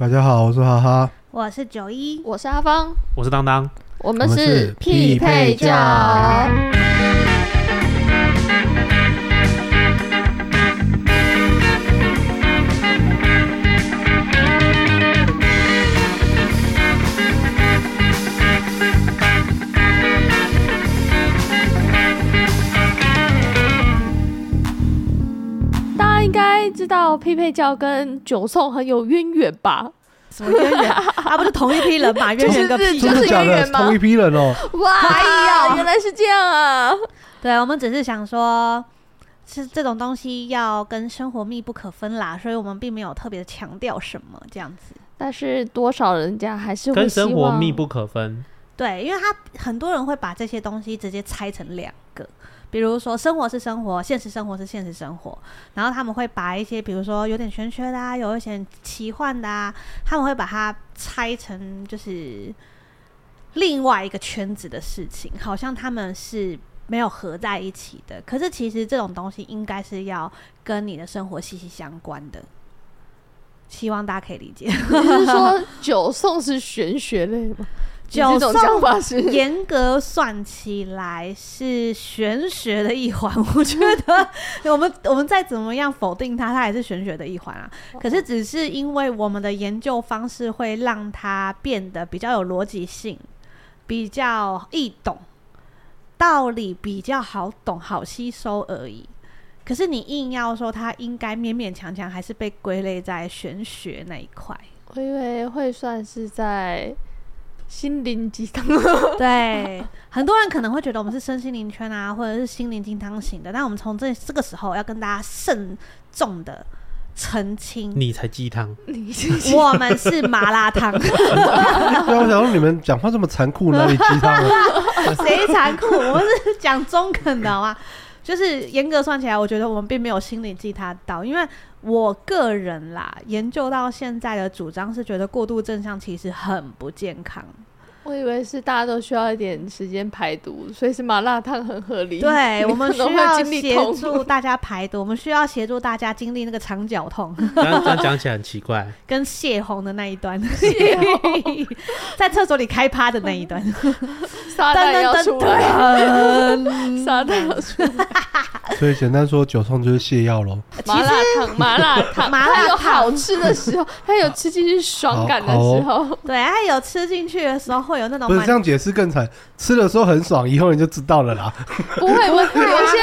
大家好，我是哈哈，我是九一，我是阿芳，我是当当，我们是匹配叫。应该知道匹配教跟九送很有渊源吧？什么渊源？啊，不是同一批人嘛？渊源个屁！真的假的？同一批人哦！哇，哎呀，原来是这样啊！对，我们只是想说，是这种东西要跟生活密不可分啦，所以我们并没有特别强调什么这样子。但是多少人家还是会跟生活密不可分。对，因为他很多人会把这些东西直接拆成两个。比如说，生活是生活，现实生活是现实生活。然后他们会把一些，比如说有点玄学的啊，有一些奇幻的啊，他们会把它拆成就是另外一个圈子的事情，好像他们是没有合在一起的。可是其实这种东西应该是要跟你的生活息息相关的。希望大家可以理解。你是说九送是玄学类吗？九送 严格算起来是玄学的一环，我觉得 我们我们再怎么样否定它，它也是玄学的一环啊。可是只是因为我们的研究方式会让它变得比较有逻辑性，比较易懂，道理比较好懂、好吸收而已。可是你硬要说它应该勉勉强强还是被归类在玄学那一块，我以为会算是在。心灵鸡汤，对，很多人可能会觉得我们是身心灵圈啊，或者是心灵鸡汤型的。但我们从这这个时候要跟大家慎重的澄清，你才鸡汤，我们是麻辣烫。对，我想说你们讲话这么残酷，哪里鸡汤？谁残酷？我们是讲中肯的好吗？就是严格算起来，我觉得我们并没有心灵鸡汤到，因为我个人啦，研究到现在的主张是觉得过度正向其实很不健康。我以为是大家都需要一点时间排毒，所以是麻辣烫很合理。对，我们需要协助大家排毒，我们需要协助大家经历那个肠绞痛。这样这样讲起来很奇怪，跟泄洪的那一段，在厕所里开趴的那一段，撒旦要出来，撒旦要出来。所以简单说，酒痛就是泻药喽。麻辣烫，麻辣烫，麻辣有好吃的时候，它有吃进去爽感的时候，对，它有吃进去的时候会有那种。不是这样解释更惨，吃的时候很爽，以后你就知道了啦。不会，不会，有些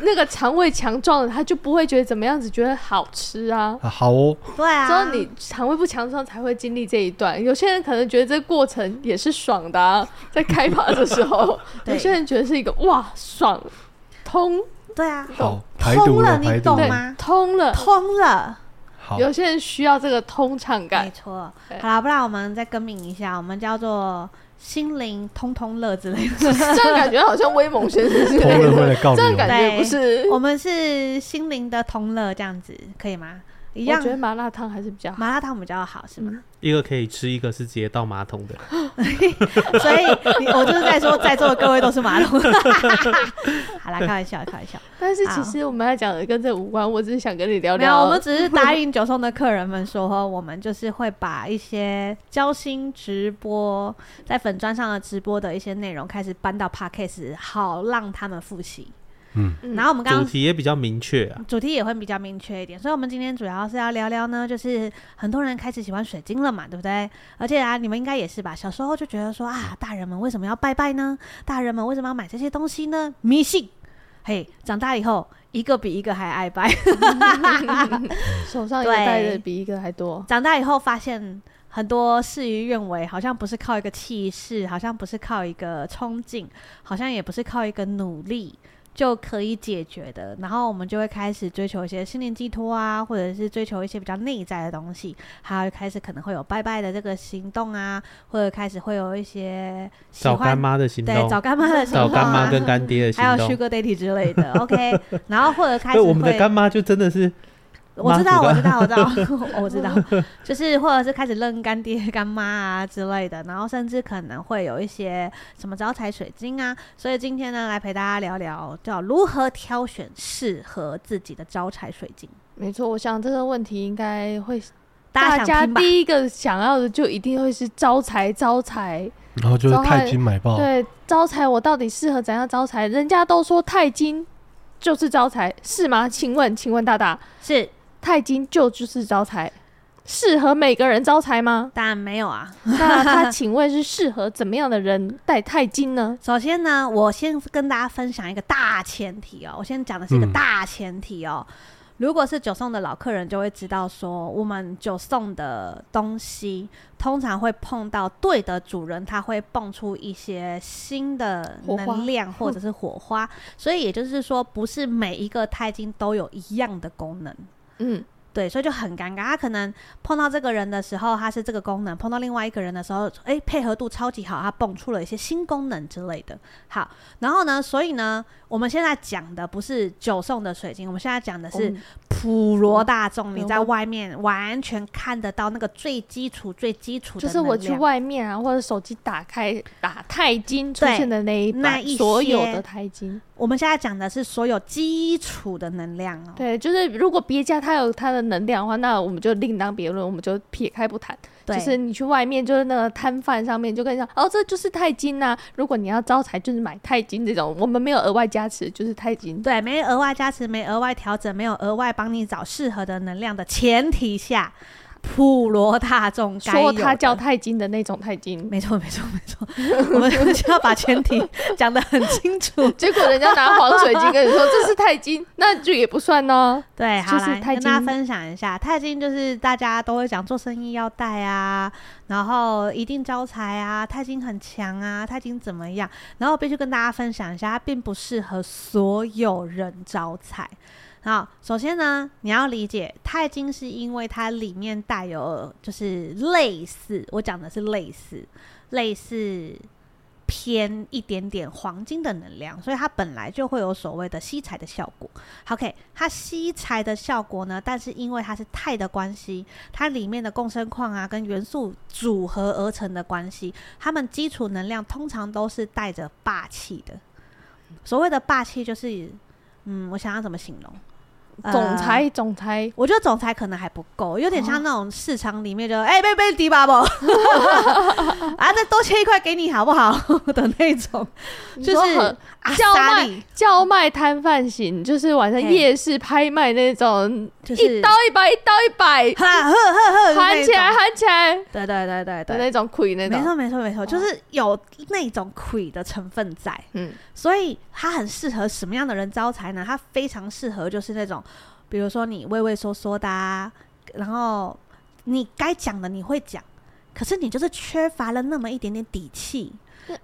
那个肠胃强壮的，他就不会觉得怎么样子，觉得好吃啊。好哦，对啊。所以你肠胃不强壮才会经历这一段。有些人可能觉得这个过程也是爽的啊，在开趴的时候，有些人觉得是一个哇爽通。对啊，好，通了，你懂吗？通了，通了。好，有些人需要这个通畅感。没错。好了，不然我们再更名一下，我们叫做心灵通通乐之类的。这样感觉好像威猛先生之类的。这样感觉不是。我们是心灵的通乐，这样子可以吗？一样。我觉得麻辣烫还是比较好，麻辣烫比较好，是吗？嗯一个可以吃，一个是直接倒马桶的，所以我就是在说，在座的各位都是马桶。好啦，开玩笑，开玩笑。但是其实我们要讲的跟这无关，我只是想跟你聊聊。没有，我们只是答应九送的客人们说，我们就是会把一些交心直播在粉砖上的直播的一些内容开始搬到 Podcast，好让他们复习。嗯，然后我们刚刚主题也比较明确啊，主题也会比较明确一点，所以我们今天主要是要聊聊呢，就是很多人开始喜欢水晶了嘛，对不对？而且啊，你们应该也是吧，小时候就觉得说啊，大人们为什么要拜拜呢？大人们为什么要买这些东西呢？迷信。嘿，长大以后一个比一个还爱拜，手上戴的比一个还多。长大以后发现很多事与愿违，好像不是靠一个气势，好像不是靠一个冲劲，好像也不是靠一个努力。就可以解决的，然后我们就会开始追求一些心灵寄托啊，或者是追求一些比较内在的东西，还有开始可能会有拜拜的这个行动啊，或者开始会有一些找干妈的行动，对，找干妈的行动、啊，找干妈跟干爹的行动，还有 Sugar Daddy 之类的，OK，然后或者开始，我们的干妈就真的是。我知道，我知道，我知道，我知道，就是或者是开始认干爹干妈啊之类的，然后甚至可能会有一些什么招财水晶啊，所以今天呢，来陪大家聊聊叫如何挑选适合自己的招财水晶。没错，我想这个问题应该会大家，第一个想要的就一定会是招财，招财，然后就是钛金买爆。对，招财我到底适合怎样招财？人家都说钛金就是招财，是吗？请问，请问大大是？钛金就就是招财，适合每个人招财吗？当然没有啊。那他请问是适合怎么样的人戴钛金呢？首先呢，我先跟大家分享一个大前提哦。我先讲的是一个大前提哦。嗯、如果是九送的老客人就会知道说，我们九送的东西通常会碰到对的主人，他会蹦出一些新的能量或者是火花。所以也就是说，不是每一个钛金都有一样的功能。嗯，对，所以就很尴尬。他可能碰到这个人的时候，他是这个功能；碰到另外一个人的时候，哎，配合度超级好，他蹦出了一些新功能之类的。好，然后呢，所以呢，我们现在讲的不是九送的水晶，我们现在讲的是。嗯普罗大众，你在外面完全看得到那个最基础、最基础的，就是我去外面啊，或者手机打开打钛金出现的那一那一所有的钛金。我们现在讲的是所有基础的能量哦。对，就是如果别家它有它的能量的话，那我们就另当别论，我们就撇开不谈。对，就是你去外面，就是那个摊贩上面就跟你讲，哦，这就是钛金呐。如果你要招财，就是买钛金这种，我们没有额外加持，就是钛金。对，没额外加持，没额外调整，没有额外帮你找适合的能量的前提下。普罗大众说他叫钛金的那种钛金，没错没错没错，我们就要把前提讲得很清楚。结果人家拿黄水晶跟你说这是钛金，那就也不算呢。对，好来跟大家分享一下，钛金就是大家都会讲做生意要带啊，然后一定招财啊，钛金很强啊，钛金怎么样？然后必须跟大家分享一下，它并不适合所有人招财。好，首先呢，你要理解钛金是因为它里面带有，就是类似我讲的是类似类似偏一点点黄金的能量，所以它本来就会有所谓的吸财的效果。OK，它吸财的效果呢，但是因为它是钛的关系，它里面的共生矿啊跟元素组合而成的关系，它们基础能量通常都是带着霸气的。所谓的霸气就是，嗯，我想要怎么形容？总裁，总裁，我觉得总裁可能还不够，有点像那种市场里面就哎，贝贝迪巴不，啊，再多切一块给你好不好？的那种，就是叫卖叫卖摊贩型，就是晚上夜市拍卖那种，就是一刀一百，一刀一百，哈呵呵呵，喊起来喊起来，对对对对对，那种亏那种，没错没错没错，就是有那种亏的成分在，嗯，所以他很适合什么样的人招财呢？他非常适合就是那种。比如说你畏畏缩缩的啊，然后你该讲的你会讲，可是你就是缺乏了那么一点点底气。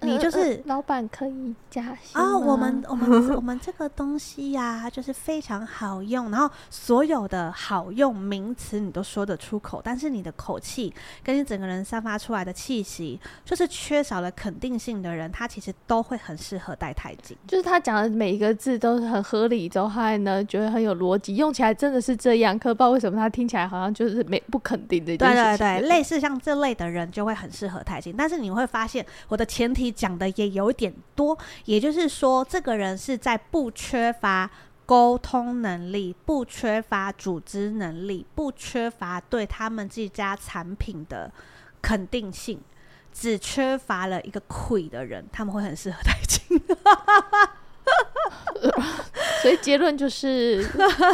你就是、呃呃、老板可以加薪啊！我们我们我们这个东西呀、啊，就是非常好用，然后所有的好用名词你都说得出口，但是你的口气跟你整个人散发出来的气息，就是缺少了肯定性的人，他其实都会很适合戴钛金。就是他讲的每一个字都是很合理，之后还呢觉得很有逻辑，用起来真的是这样。可不知道为什么他听起来好像就是没不肯定的。对对对，类似像这类的人就会很适合钛金，但是你会发现我的前。整体讲的也有点多，也就是说，这个人是在不缺乏沟通能力、不缺乏组织能力、不缺乏对他们这家产品的肯定性，只缺乏了一个亏的人，他们会很适合钛金。所以结论就是，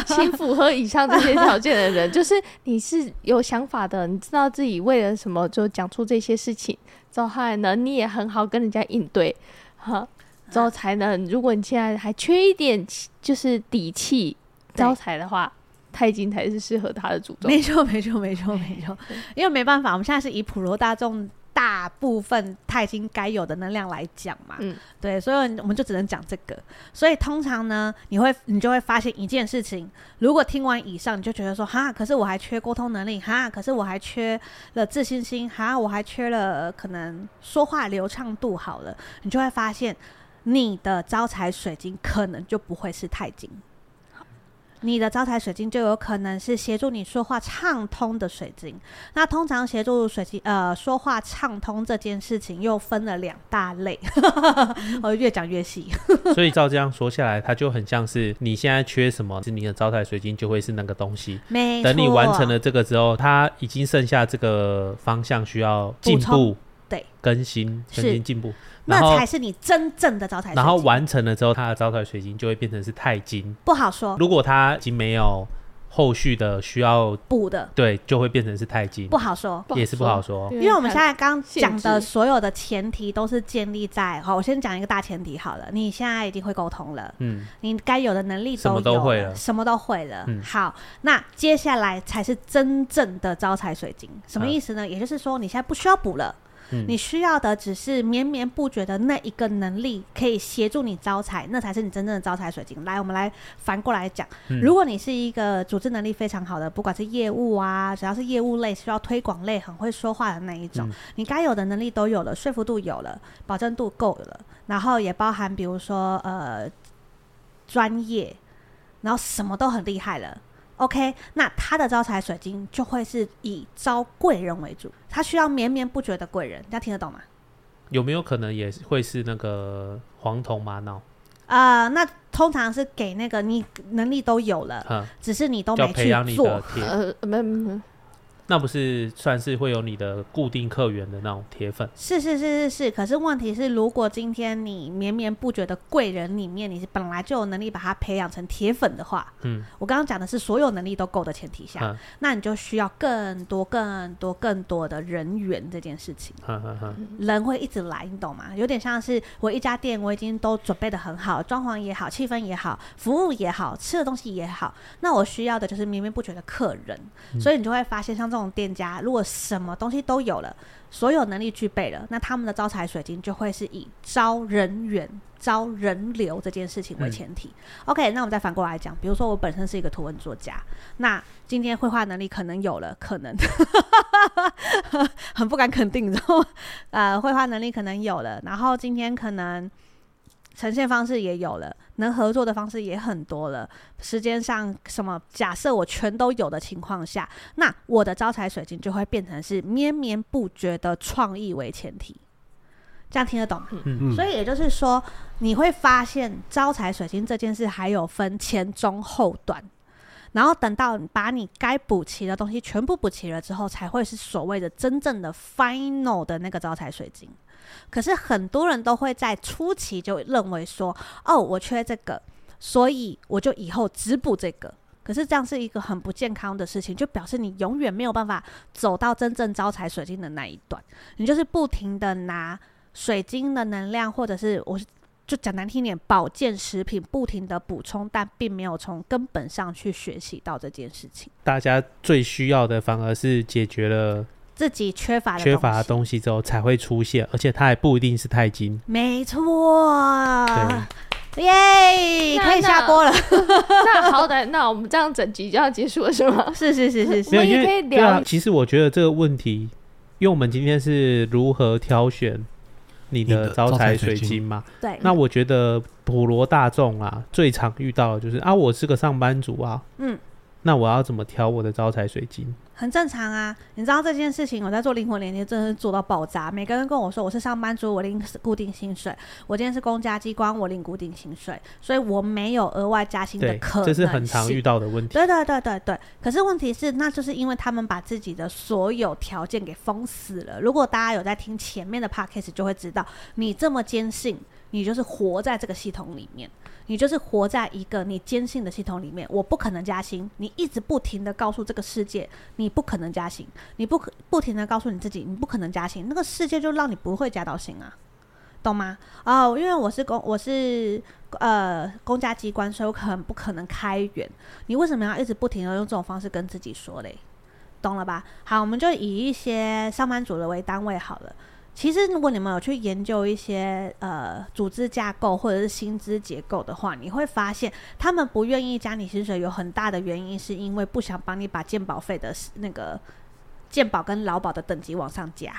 请符合以上这些条件的人，就是你是有想法的，你知道自己为了什么就讲出这些事情。之后呢，你也很好跟人家应对，哈，之后才能。如果你现在还缺一点，就是底气招财的话，太金才是适合他的主宗。没错，没错，没错，没错。因为没办法，我们现在是以普罗大众大部分钛金该有的能量来讲嘛。嗯，对，所以我们就只能讲这个。所以通常呢，你会你就会发现一件事情，如果听完以上，你就觉得说哈，可是我还缺沟通能力哈，可是我还缺了自信心哈，我还缺了可能说话流畅度好了，你就会发现你的招财水晶可能就不会是钛金。你的招财水晶就有可能是协助你说话畅通的水晶。那通常协助水晶呃说话畅通这件事情又分了两大类，我越讲越细。所以照这样说下来，它就很像是你现在缺什么，是你的招财水晶就会是那个东西。没错。等你完成了这个之后，它已经剩下这个方向需要进步，对，更新、更新、进步。那才是你真正的招财水晶。然后完成了之后，它的招财水晶就会变成是钛金。不好说。如果它已经没有后续的需要补的，对，就会变成是钛金。不好说，也是不好说。因为我们现在刚讲的所有的前提都是建立在，好，我先讲一个大前提好了。你现在已经会沟通了，嗯，你该有的能力都有，什么都会了，什么都会了。嗯，好，那接下来才是真正的招财水晶。什么意思呢？也就是说，你现在不需要补了。嗯、你需要的只是绵绵不绝的那一个能力，可以协助你招财，那才是你真正的招财水晶。来，我们来反过来讲，嗯、如果你是一个组织能力非常好的，不管是业务啊，只要是业务类需要推广类，很会说话的那一种，嗯、你该有的能力都有了，说服度有了，保证度够了，然后也包含比如说呃专业，然后什么都很厉害了。OK，那他的招财水晶就会是以招贵人为主，他需要绵绵不绝的贵人，大家听得懂吗？有没有可能也会是那个黄铜玛瑙？啊、呃，那通常是给那个你能力都有了，嗯、只是你都没去做。呃，没没。那不是算是会有你的固定客源的那种铁粉？是是是是是。可是问题是，如果今天你绵绵不绝的贵人里面，你是本来就有能力把它培养成铁粉的话，嗯，我刚刚讲的是所有能力都够的前提下，嗯、那你就需要更多更多更多的人员这件事情。嗯嗯嗯，人会一直来，你懂吗？有点像是我一家店，我已经都准备的很好，装潢也好，气氛也好，服务也好，吃的东西也好，那我需要的就是绵绵不绝的客人。嗯、所以你就会发现，像这种店家，如果什么东西都有了，所有能力具备了，那他们的招财水晶就会是以招人员、招人流这件事情为前提。嗯、OK，那我们再反过来讲，比如说我本身是一个图文作家，那今天绘画能力可能有了，可能 很不敢肯定，然后呃，绘画能力可能有了，然后今天可能。呈现方式也有了，能合作的方式也很多了。时间上什么？假设我全都有的情况下，那我的招财水晶就会变成是绵绵不绝的创意为前提。这样听得懂吗？嗯嗯。所以也就是说，你会发现招财水晶这件事还有分前中后段，然后等到把你该补齐的东西全部补齐了之后，才会是所谓的真正的 final 的那个招财水晶。可是很多人都会在初期就认为说，哦，我缺这个，所以我就以后只补这个。可是这样是一个很不健康的事情，就表示你永远没有办法走到真正招财水晶的那一段。你就是不停的拿水晶的能量，或者是我就讲难听点，保健食品不停的补充，但并没有从根本上去学习到这件事情。大家最需要的反而是解决了。自己缺乏的缺乏的东西之后才会出现，而且它还不一定是钛金。没错，耶，可以下播了。那好歹，那我们这样整集就要结束了，是吗？是是是是是。我们也可以聊。啊，其实我觉得这个问题，因为我们今天是如何挑选你的招财水晶嘛？对。那我觉得普罗大众啊，最常遇到的就是啊，我是个上班族啊，嗯，那我要怎么挑我的招财水晶？很正常啊，你知道这件事情，我在做灵魂连接，真的是做到爆炸。每个人跟我说，我是上班族，我领固定薪水；我今天是公家机关，我领固定薪水，所以我没有额外加薪的可能。这是很常遇到的问题。对对对对对。可是问题是，那就是因为他们把自己的所有条件给封死了。如果大家有在听前面的 podcast，就会知道，你这么坚信，你就是活在这个系统里面。你就是活在一个你坚信的系统里面，我不可能加薪。你一直不停的告诉这个世界，你不可能加薪。你不可不停的告诉你自己，你不可能加薪。那个世界就让你不会加到薪啊，懂吗？哦，因为我是公，我是呃公家机关，所以我可能不可能开源。你为什么要一直不停的用这种方式跟自己说嘞？懂了吧？好，我们就以一些上班族的为单位好了。其实，如果你们有去研究一些呃组织架构或者是薪资结构的话，你会发现他们不愿意加你薪水有很大的原因，是因为不想帮你把健保费的那个健保跟劳保的等级往上加。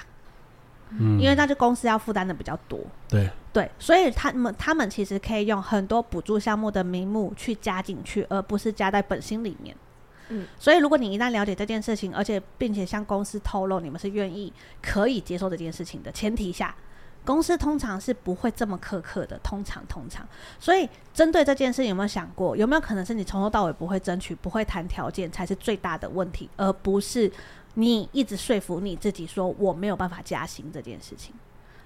嗯，因为那就公司要负担的比较多。对对，所以他们他们其实可以用很多补助项目的名目去加进去，而不是加在本薪里面。嗯，所以如果你一旦了解这件事情，而且并且向公司透露你们是愿意可以接受这件事情的前提下，公司通常是不会这么苛刻的。通常，通常，所以针对这件事，有没有想过，有没有可能是你从头到尾不会争取、不会谈条件，才是最大的问题，而不是你一直说服你自己说我没有办法加薪这件事情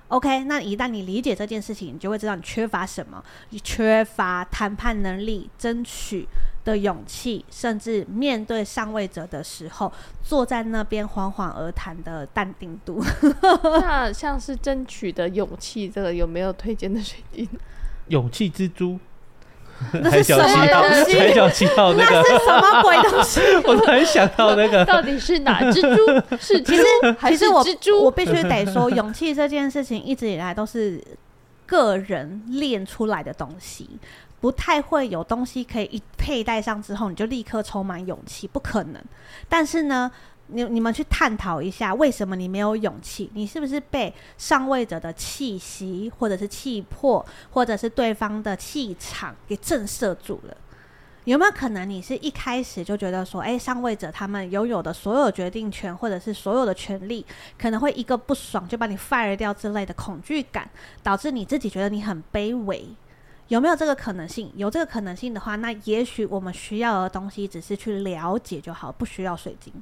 ？OK，那一旦你理解这件事情，你就会知道你缺乏什么，你缺乏谈判能力，争取。的勇气，甚至面对上位者的时候，坐在那边缓缓而谈的淡定度。那像是争取的勇气，这个有没有推荐的水晶？勇气之珠，海角七号，海角七号那个那是什么鬼东西？我突然想到那个，到底是哪只猪？是 其实其实我我必须得说，勇气这件事情一直以来都是个人练出来的东西。不太会有东西可以一佩戴上之后，你就立刻充满勇气，不可能。但是呢，你你们去探讨一下，为什么你没有勇气？你是不是被上位者的气息，或者是气魄，或者是对方的气场给震慑住了？有没有可能你是一开始就觉得说，诶，上位者他们拥有的所有决定权，或者是所有的权利，可能会一个不爽就把你 fire 掉之类的恐惧感，导致你自己觉得你很卑微？有没有这个可能性？有这个可能性的话，那也许我们需要的东西只是去了解就好，不需要水晶。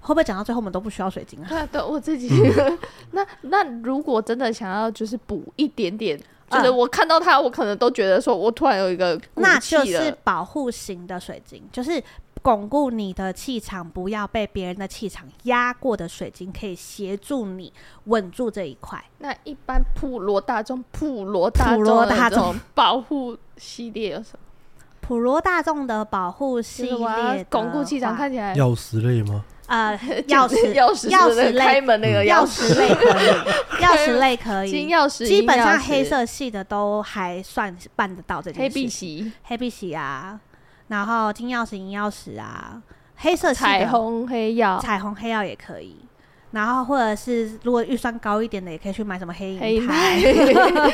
会不会讲到最后我们都不需要水晶啊？对 对，我自己。那那如果真的想要就是补一点点，嗯、就是我看到它，我可能都觉得说我突然有一个，那就是保护型的水晶，就是。巩固你的气场，不要被别人的气场压过的水晶，可以协助你稳住这一块。那一般普罗大众、普罗大众保护系列有什么？普罗大众的保护系列，巩固气场看起来钥匙类吗？呃，钥匙、钥匙、钥匙类开门那个钥匙类可以，钥匙类可以，金钥匙基本上黑色系的都还算办得到这件事。黑碧玺，黑碧玺啊。然后金钥匙、银钥匙啊，黑色彩虹黑曜，彩虹黑曜也可以。然后或者是如果预算高一点的，也可以去买什么黑银钛。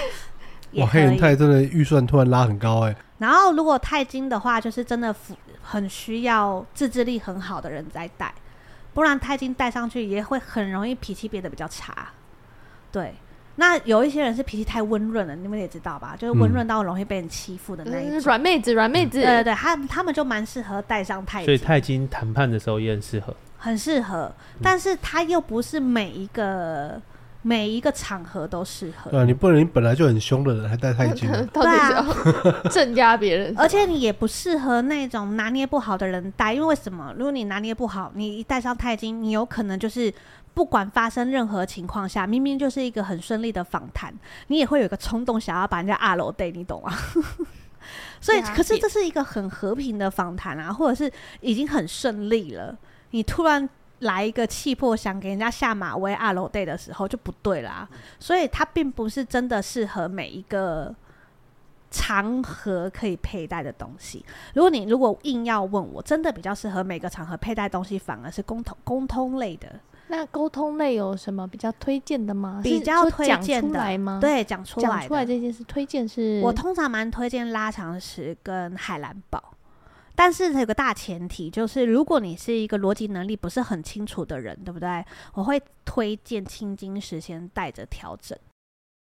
哇，黑银钛真的预算突然拉很高哎。然后如果钛金的话，就是真的很需要自制力很好的人在戴，不然钛金戴上去也会很容易脾气变得比较差。对。那有一些人是脾气太温润了，你们也知道吧？就是温润到容易被人欺负的那一种软、嗯、妹子，软妹子。对对对，他他们就蛮适合带上钛金。所以太金谈判的时候也很适合，很适合。但是他又不是每一个、嗯、每一个场合都适合。对啊，你不能你本来就很凶的人还戴太金，到底是要 镇压别人？而且你也不适合那种拿捏不好的人戴，因为为什么？如果你拿捏不好，你一戴上太金，你有可能就是。不管发生任何情况下，明明就是一个很顺利的访谈，你也会有一个冲动想要把人家二楼对，你懂吗？所以，可是这是一个很和平的访谈啊，或者是已经很顺利了，你突然来一个气魄想给人家下马威二楼对的时候就不对啦。所以，它并不是真的适合每一个场合可以佩戴的东西。如果你如果硬要问我，真的比较适合每个场合佩戴东西，反而是沟通沟通类的。那沟通类有什么比较推荐的吗？比较推荐的吗？对，讲出来，讲出来这件事推荐是，我通常蛮推荐拉长石跟海蓝宝，但是有个大前提，就是如果你是一个逻辑能力不是很清楚的人，对不对？我会推荐青金石先带着调整，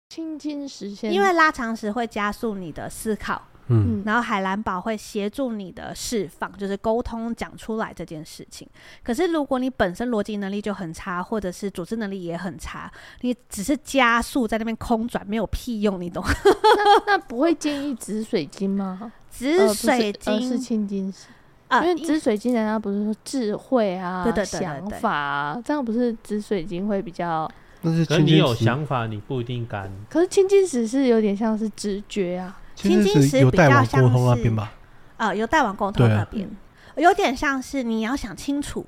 青金石先，因为拉长石会加速你的思考。嗯，然后海蓝宝会协助你的释放，就是沟通讲出来这件事情。可是如果你本身逻辑能力就很差，或者是组织能力也很差，你只是加速在那边空转，没有屁用，你懂？那 那不会建议紫水晶吗？紫水晶、呃、是，是青金石啊，因为紫水晶人家不是说智慧啊、对对对对对想法啊，这样不是紫水晶会比较？但是，可是你有想法，你不一定敢。可是青金石是有点像是直觉啊。青金石比较像是沟通那边吧，呃，有带往沟通那边，有点像是你要想清楚，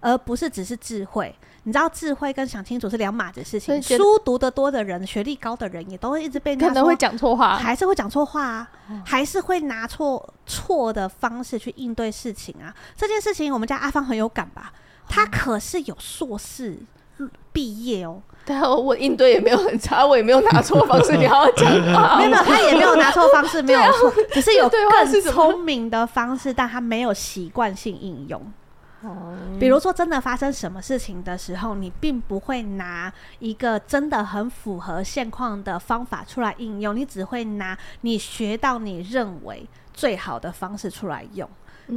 而不是只是智慧。你知道智慧跟想清楚是两码子事情。书读得多的人，学历高的人，也都会一直被可能会讲错话，还是会讲错话啊，还是会拿错错的方式去应对事情啊。这件事情，我们家阿芳很有感吧？他可是有硕士毕业哦。对啊，我应对也没有很差，我也没有拿错方式。你好好讲话，没有，他也没有拿错方式，没有错，只是有更聪明的方式，但他没有习惯性应用。比如说，真的发生什么事情的时候，你并不会拿一个真的很符合现况的方法出来应用，你只会拿你学到你认为最好的方式出来用。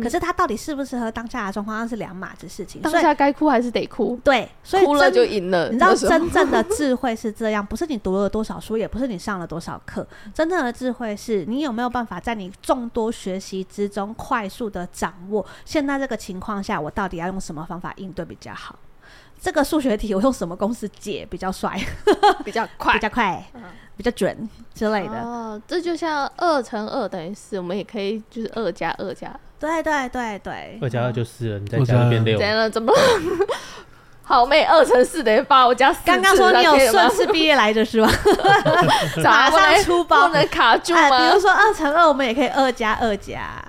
可是他到底适不适合当下的状况，那是两码子事情。当下该哭还是得哭？对，所以哭了就赢了。你知道真正的智慧是这样，不是你读了多少书，也不是你上了多少课。真正的智慧是你有没有办法在你众多学习之中，快速的掌握现在这个情况下，我到底要用什么方法应对比较好？这个数学题我用什么公式解比较帅？比较快，比较快，比较准之类的。哦，这就像二乘二等于四，我们也可以就是二加二加。对对对对，二加二就四了，你再加一变六。怎样了？怎么了？好妹，二乘四等于八，我加四。刚刚说你有顺势毕业来着是吧？马上出包，能卡住吗？比如说二乘二，我们也可以二加二加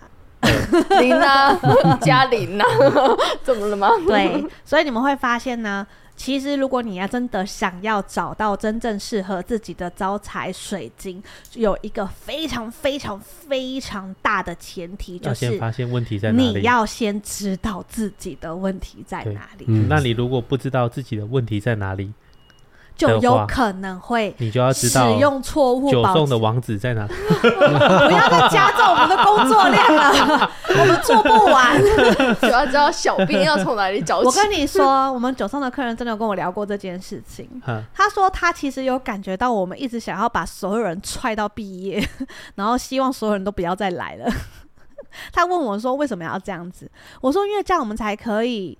零啊，加零啊，怎么了吗？对，所以你们会发现呢。其实，如果你要真的想要找到真正适合自己的招财水晶，有一个非常非常非常大的前提，就是要先发现问题在哪里。你要先知道自己的问题在哪里。嗯，那你如果不知道自己的问题在哪里？就有可能会，你就要知道使用错误。九送的网址在哪？不要再加重我们的工作量了，我们做不完。主要知道小编要从哪里找起。我跟你说，我们九送的客人真的有跟我聊过这件事情。他说他其实有感觉到我们一直想要把所有人踹到毕业，然后希望所有人都不要再来了。他问我说为什么要这样子？我说因为这样我们才可以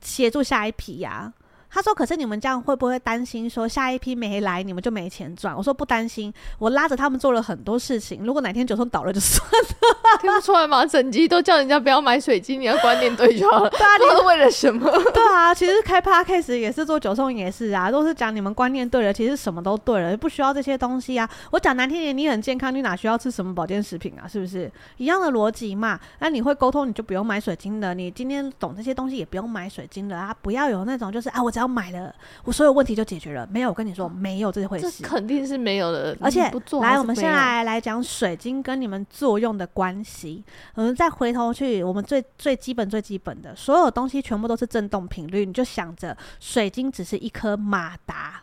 协助下一批呀、啊。他说：“可是你们这样会不会担心说下一批没来，你们就没钱赚？”我说：“不担心，我拉着他们做了很多事情。如果哪天九送倒了就算了，听不出来吗？整集都叫人家不要买水晶，你要观念对就好了。对啊，你是为了什么？对啊，其实开 Podcast 也是做九送也是啊，都是讲你们观念对了，其实什么都对了，不需要这些东西啊。我讲难听点，你很健康，你哪需要吃什么保健食品啊？是不是一样的逻辑嘛？那你会沟通，你就不用买水晶了。你今天懂这些东西，也不用买水晶了啊！不要有那种就是啊，我只要买了，我所有问题就解决了。没有，我跟你说，没有这回事。这肯定是没有的。而且，来，我们现在来讲水晶跟你们作用的关系。我们再回头去，我们最最基本、最基本的所有东西，全部都是振动频率。你就想着，水晶只是一颗马达，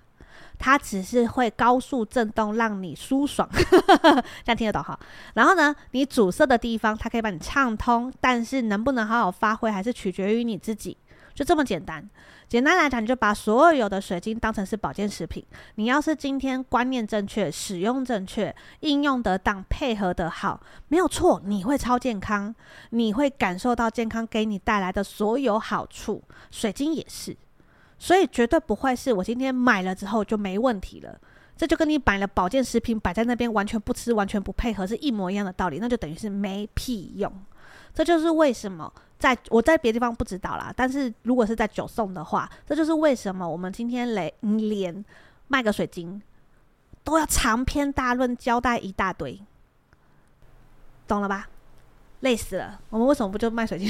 它只是会高速震动，让你舒爽。这样听得懂哈？然后呢，你阻塞的地方，它可以帮你畅通，但是能不能好好发挥，还是取决于你自己。就这么简单。简单来讲，你就把所有的水晶当成是保健食品。你要是今天观念正确、使用正确、应用得当、配合得好，没有错，你会超健康，你会感受到健康给你带来的所有好处。水晶也是，所以绝对不会是我今天买了之后就没问题了。这就跟你买了保健食品摆在那边完全不吃、完全不配合是一模一样的道理，那就等于是没屁用。这就是为什么在我在别的地方不知道啦，但是如果是在九送的话，这就是为什么我们今天连连卖个水晶都要长篇大论交代一大堆，懂了吧？累死了！我们为什么不就卖水晶？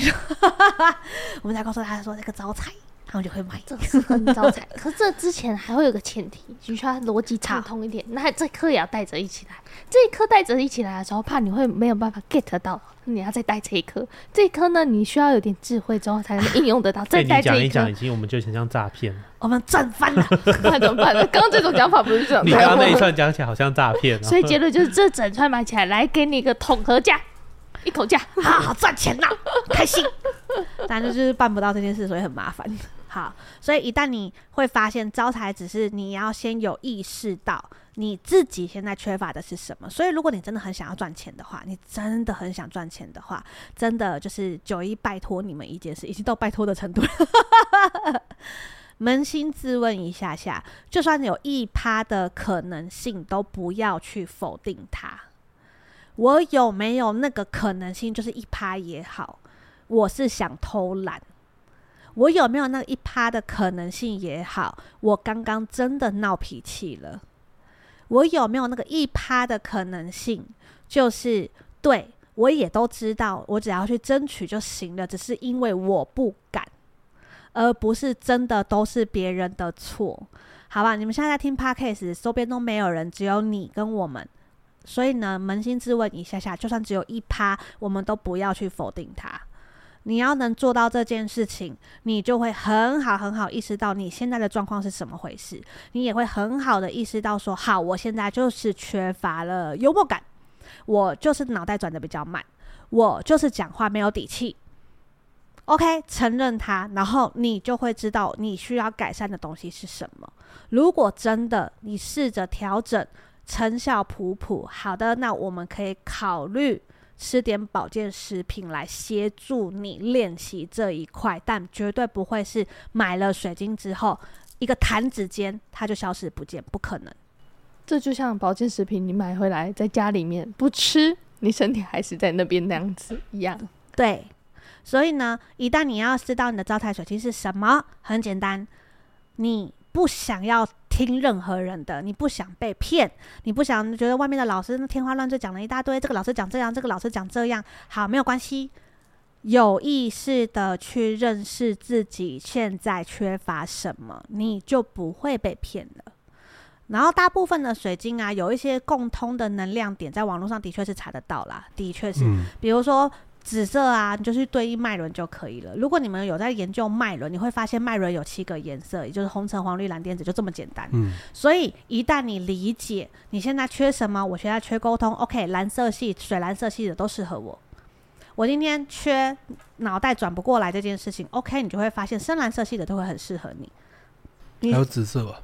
我们才告诉他说这个招财。然后就会买，这是很招财。可是这之前还会有个前提，就需要逻辑畅通一点。那这颗也要带着一起来。这一颗带着一起来的时候，怕你会没有办法 get 到，你要再带这一颗。这一颗呢，你需要有点智慧之后才能应用得到。再带这一颗，讲一讲，已经我们就很像诈骗。我们赚翻了，那怎么办呢？刚刚这种讲法不是这样。你刚刚那一串讲起来好像诈骗。所以结论就是，这整串买起来，来给你一个统合价，一口价，好好赚钱呐，开心。但是就是办不到这件事，所以很麻烦。好，所以一旦你会发现招财，只是你要先有意识到你自己现在缺乏的是什么。所以，如果你真的很想要赚钱的话，你真的很想赚钱的话，真的就是九一拜托你们一件事，已经到拜托的程度了。扪心自问一下下，就算有一趴的可能性，都不要去否定它。我有没有那个可能性？就是一趴也好，我是想偷懒。我有没有那一趴的可能性也好，我刚刚真的闹脾气了。我有没有那个一趴的可能性，就是对我也都知道，我只要去争取就行了，只是因为我不敢，而不是真的都是别人的错，好吧？你们现在在听 Podcast，周边都没有人，只有你跟我们，所以呢，扪心自问一下下，就算只有一趴，我们都不要去否定它。你要能做到这件事情，你就会很好很好意识到你现在的状况是什么回事。你也会很好的意识到说，好，我现在就是缺乏了幽默感，我就是脑袋转得比较慢，我就是讲话没有底气。OK，承认它，然后你就会知道你需要改善的东西是什么。如果真的你试着调整，成效普普，好的，那我们可以考虑。吃点保健食品来协助你练习这一块，但绝对不会是买了水晶之后一个弹指间它就消失不见，不可能。这就像保健食品，你买回来在家里面不吃，你身体还是在那边那样子一样。对，所以呢，一旦你要知道你的招财水晶是什么，很简单，你不想要。听任何人的，你不想被骗，你不想觉得外面的老师天花乱坠讲了一大堆，这个老师讲这样，这个老师讲这样，好，没有关系，有意识的去认识自己现在缺乏什么，你就不会被骗了。然后大部分的水晶啊，有一些共通的能量点，在网络上的确是查得到啦，的确是，嗯、比如说。紫色啊，你就去对应脉轮就可以了。如果你们有在研究脉轮，你会发现脉轮有七个颜色，也就是红橙黄绿蓝靛紫，就这么简单。嗯，所以一旦你理解你现在缺什么，我现在缺沟通，OK，蓝色系、水蓝色系的都适合我。我今天缺脑袋转不过来这件事情，OK，你就会发现深蓝色系的都会很适合你。你还有紫色吧？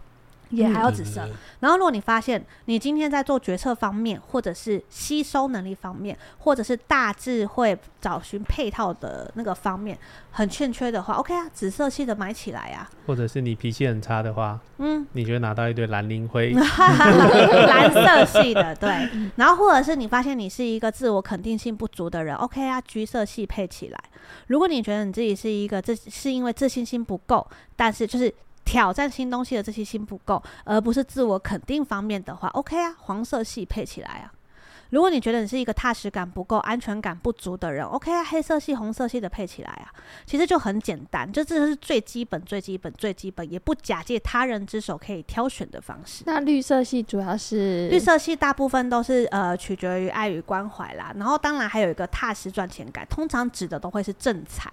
也还有紫色，然后如果你发现你今天在做决策方面，或者是吸收能力方面，或者是大智慧找寻配套的那个方面很欠缺的话，OK 啊，紫色系的买起来啊。或者是你脾气很差的话，嗯，你觉得拿到一堆蓝灵灰，蓝色系的对。然后或者是你发现你是一个自我肯定性不足的人，OK 啊，橘色系配起来。如果你觉得你自己是一个自是因为自信心不够，但是就是。挑战新东西的这些心不够，而不是自我肯定方面的话，OK 啊，黄色系配起来啊。如果你觉得你是一个踏实感不够、安全感不足的人，OK 啊，黑色系、红色系的配起来啊。其实就很简单，就这是最基本、最基本、最基本，也不假借他人之手可以挑选的方式。那绿色系主要是？绿色系大部分都是呃取决于爱与关怀啦，然后当然还有一个踏实赚钱感，通常指的都会是正财。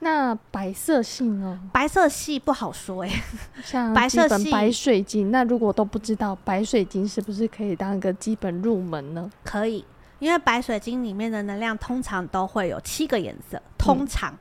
那白色系呢？白色系不好说哎、欸，像白色系白水晶。那如果都不知道白水晶是不是可以当一个基本入门呢？可以，因为白水晶里面的能量通常都会有七个颜色，通常。嗯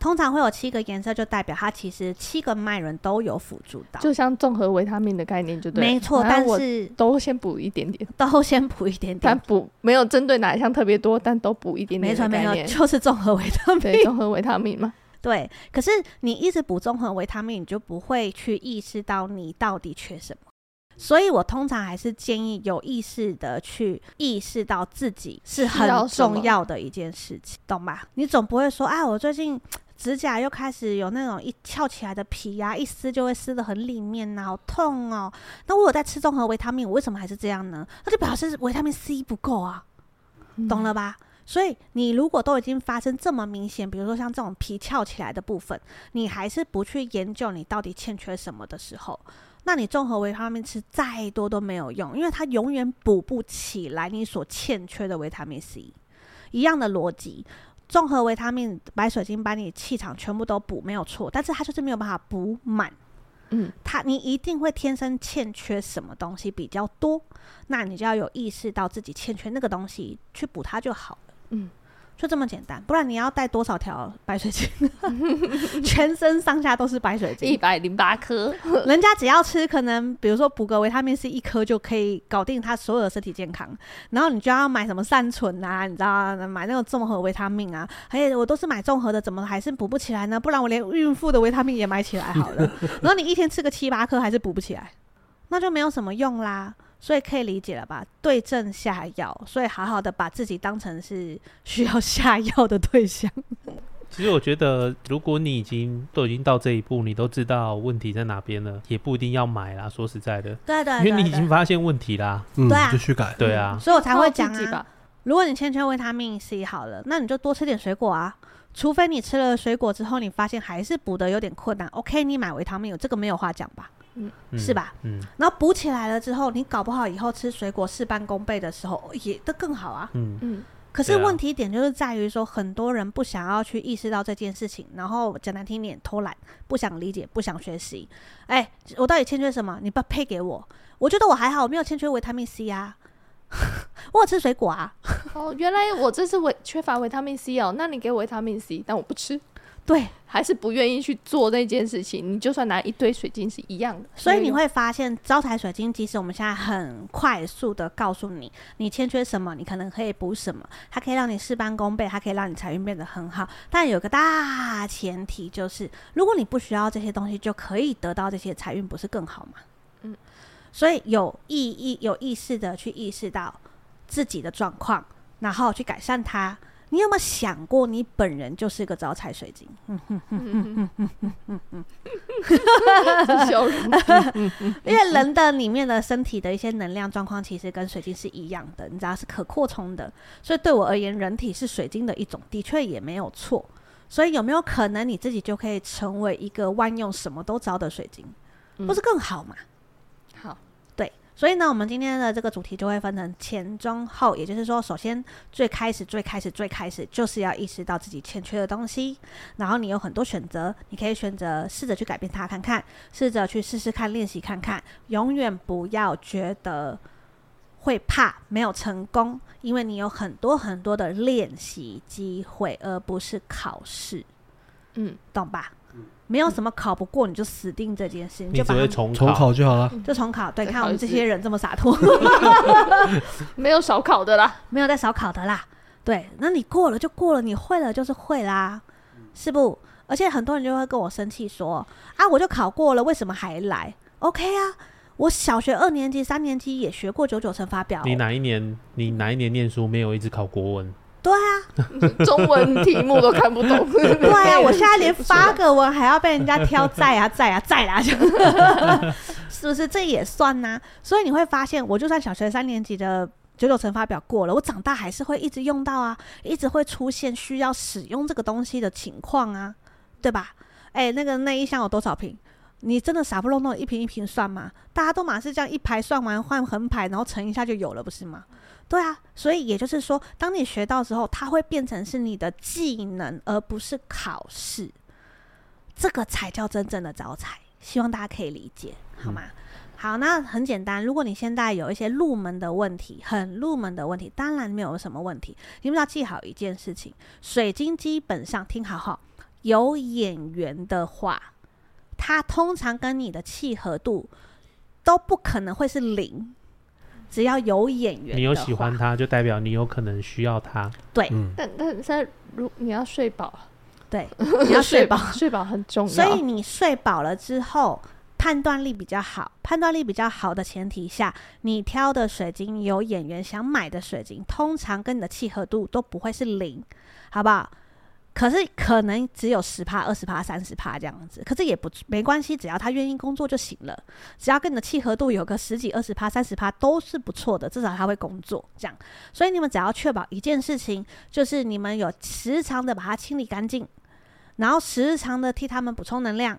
通常会有七个颜色，就代表它其实七个脉轮都有辅助到，就像综合维他命的概念，就对。没错，但是都先补一点点，都先补一点点，但补没有针对哪一项特别多，但都补一点点。没错，没错，就是综合维他命，对，综合维他命嘛。对，可是你一直补综合维他命，你就不会去意识到你到底缺什么。所以我通常还是建议有意识的去意识到自己是很重要的一件事情，懂吧？你总不会说，啊，我最近。指甲又开始有那种一翘起来的皮呀、啊，一撕就会撕得很里面呐、啊，好痛哦。那我有在吃综合维他命，我为什么还是这样呢？那就表示维他命 C 不够啊，懂了吧？嗯、所以你如果都已经发生这么明显，比如说像这种皮翘起来的部分，你还是不去研究你到底欠缺什么的时候，那你综合维他命吃再多都没有用，因为它永远补不起来你所欠缺的维他命 C。一样的逻辑。综合维他命白水晶把你气场全部都补没有错，但是它就是没有办法补满。嗯，它你一定会天生欠缺什么东西比较多，那你就要有意识到自己欠缺那个东西去补它就好了。嗯。就这么简单，不然你要带多少条白水晶？全身上下都是白水晶，一百零八颗。人家只要吃，可能比如说补个维他命 C 一颗就可以搞定他所有的身体健康。然后你就要买什么善存啊，你知道吗？买那种综合维他命啊。还有我都是买综合的，怎么还是补不起来呢？不然我连孕妇的维他命也买起来好了。然后你一天吃个七八颗还是补不起来，那就没有什么用啦。所以可以理解了吧？对症下药，所以好好的把自己当成是需要下药的对象。其实我觉得，如果你已经都已经到这一步，你都知道问题在哪边了，也不一定要买啦。说实在的，对对，因为你已经发现问题啦。嗯，就去改。对啊，所以我才会讲啊。吧。如果你欠缺维他命 C 好了，那你就多吃点水果啊。除非你吃了水果之后，你发现还是补的有点困难，OK，你买维他命有，这个没有话讲吧？嗯，是吧？嗯。然后补起来了之后，你搞不好以后吃水果事半功倍的时候，也都更好啊。嗯嗯。可是问题点就是在于说，很多人不想要去意识到这件事情，然后讲难听点，偷懒，不想理解，不想学习。哎，我到底欠缺什么？你不配给我？我觉得我还好，我没有欠缺维他命 C 啊。我有吃水果啊！哦，原来我这是维缺乏维他命 C 哦。那你给我维他命 C，但我不吃。对，还是不愿意去做那件事情。你就算拿一堆水晶是一样的。所以你会发现，招财水晶即使我们现在很快速的告诉你，你欠缺什么，你可能可以补什么，它可以让你事半功倍，它可以让你财运变得很好。但有个大前提就是，如果你不需要这些东西，就可以得到这些财运，不是更好吗？嗯。所以有意义、有意识的去意识到自己的状况，然后去改善它。你有没有想过，你本人就是一个招财水晶？因为人的里面的身体的一些能量状况，其实跟水晶是一样的，你知道是可扩充的。所以对我而言，人体是水晶的一种，的确也没有错。所以有没有可能你自己就可以成为一个万用什么都招的水晶，不是更好吗？好。所以呢，我们今天的这个主题就会分成前、中、后，也就是说，首先最开始、最开始、最开始，就是要意识到自己欠缺的东西，然后你有很多选择，你可以选择试着去改变它看看，试着去试试看练习看看，永远不要觉得会怕没有成功，因为你有很多很多的练习机会，而不是考试，嗯，懂吧？没有什么考不过你就死定这件事，你就把它重重考就好了，就重考。对，看我们这些人这么洒脱，没有少考的啦，没有再少考的啦。对，那你过了就过了，你会了就是会啦，是不？而且很多人就会跟我生气说：“啊，我就考过了，为什么还来？”OK 啊，我小学二年级、三年级也学过九九乘法表。你哪一年？你哪一年念书没有一直考国文？对啊，中文题目都看不懂。对啊，我现在连发个文还要被人家挑在啊在啊在啊，是不是？这也算呐、啊。所以你会发现，我就算小学三年级的九九乘法表过了，我长大还是会一直用到啊，一直会出现需要使用这个东西的情况啊，对吧？哎，那个那一箱有多少瓶？你真的傻不隆咚一瓶一瓶算吗？大家都马是这样一排算完换横排，然后乘一下就有了，不是吗？对啊，所以也就是说，当你学到之后，它会变成是你的技能，而不是考试。这个才叫真正的招财。希望大家可以理解，好吗？嗯、好，那很简单。如果你现在有一些入门的问题，很入门的问题，当然没有什么问题。你们要记好一件事情：水晶基本上听好哈，有眼缘的话，它通常跟你的契合度都不可能会是零。只要有眼缘，你有喜欢他，就代表你有可能需要他。对，嗯、但但是如 你要睡饱，对，你要睡饱，睡饱很重要。所以你睡饱了之后，判断力比较好。判断力比较好的前提下，你挑的水晶有眼缘，想买的水晶，通常跟你的契合度都不会是零，好不好？可是可能只有十趴、二十趴、三十趴这样子，可是也不没关系，只要他愿意工作就行了。只要跟你的契合度有个十几、二十趴、三十趴都是不错的，至少他会工作这样。所以你们只要确保一件事情，就是你们有时常的把它清理干净，然后时常的替他们补充能量，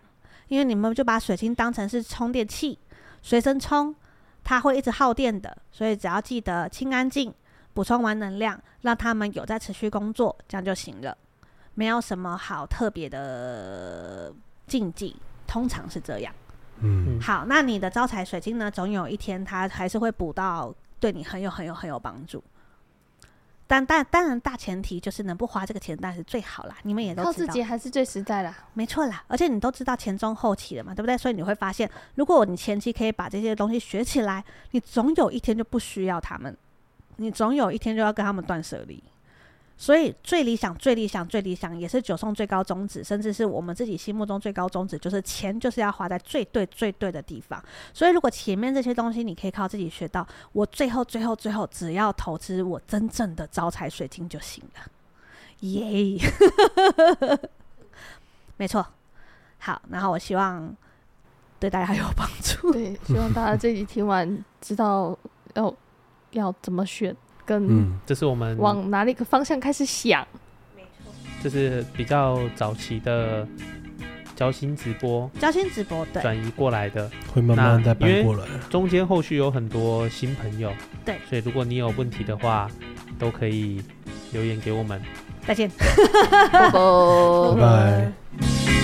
因为你们就把水晶当成是充电器，随身充，它会一直耗电的。所以只要记得清干净，补充完能量，让他们有在持续工作，这样就行了。没有什么好特别的禁忌，通常是这样。嗯，好，那你的招财水晶呢？总有一天它还是会补到，对你很有很有很有帮助。但但当然，大前提就是能不花这个钱，当然是最好啦。你们也都知道，靠自己还是最实在啦，没错啦。而且你都知道前中后期了嘛，对不对？所以你会发现，如果你前期可以把这些东西学起来，你总有一天就不需要他们，你总有一天就要跟他们断舍离。所以最理想、最理想、最理想，也是九送最高宗旨，甚至是我们自己心目中最高宗旨，就是钱就是要花在最对、最对的地方。所以如果前面这些东西你可以靠自己学到，我最后、最后、最后，只要投资我真正的招财水晶就行了。耶，没错。好，然后我希望对大家有帮助。对，希望大家这集听完知道要要怎么选，跟嗯，这是我们往哪里个方向开始想。没错，这是比较早期的交心直播，交心直播对转移过来的，会慢慢再搬过来。中间后续有很多新朋友，对，所以如果你有问题的话，都可以留言给我们。再见，拜拜。拜拜。